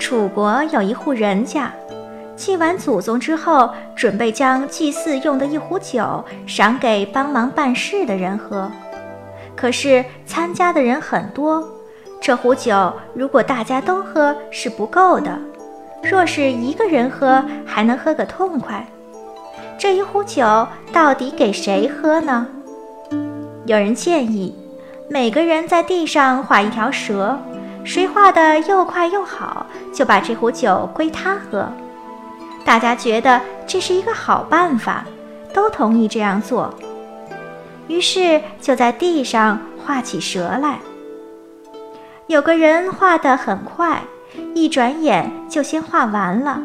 楚国有一户人家。祭完祖宗之后，准备将祭祀用的一壶酒赏给帮忙办事的人喝。可是参加的人很多，这壶酒如果大家都喝是不够的，若是一个人喝还能喝个痛快。这一壶酒到底给谁喝呢？有人建议，每个人在地上画一条蛇，谁画的又快又好，就把这壶酒归他喝。大家觉得这是一个好办法，都同意这样做。于是就在地上画起蛇来。有个人画得很快，一转眼就先画完了。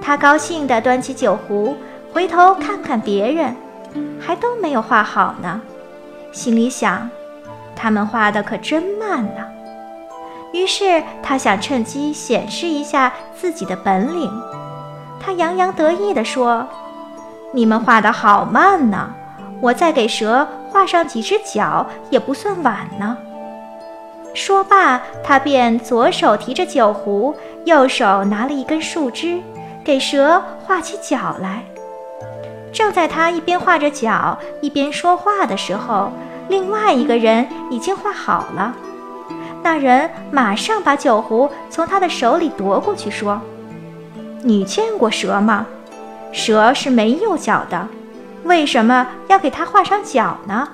他高兴地端起酒壶，回头看看别人，还都没有画好呢。心里想：他们画的可真慢呢。于是他想趁机显示一下自己的本领。他洋洋得意地说：“你们画得好慢呢，我再给蛇画上几只脚也不算晚呢。”说罢，他便左手提着酒壶，右手拿了一根树枝，给蛇画起脚来。正在他一边画着脚，一边说话的时候，另外一个人已经画好了。那人马上把酒壶从他的手里夺过去，说。你见过蛇吗？蛇是没有脚的，为什么要给它画上脚呢？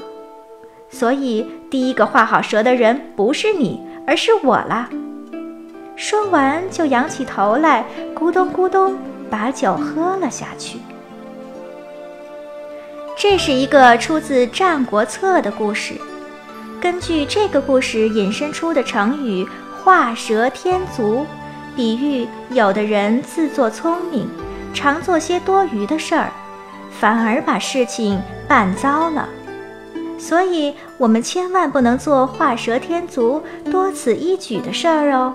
所以第一个画好蛇的人不是你，而是我啦。说完就仰起头来，咕咚咕咚把酒喝了下去。这是一个出自《战国策》的故事，根据这个故事引申出的成语“画蛇添足”。比喻有的人自作聪明，常做些多余的事儿，反而把事情办糟了。所以，我们千万不能做画蛇添足、多此一举的事儿哦。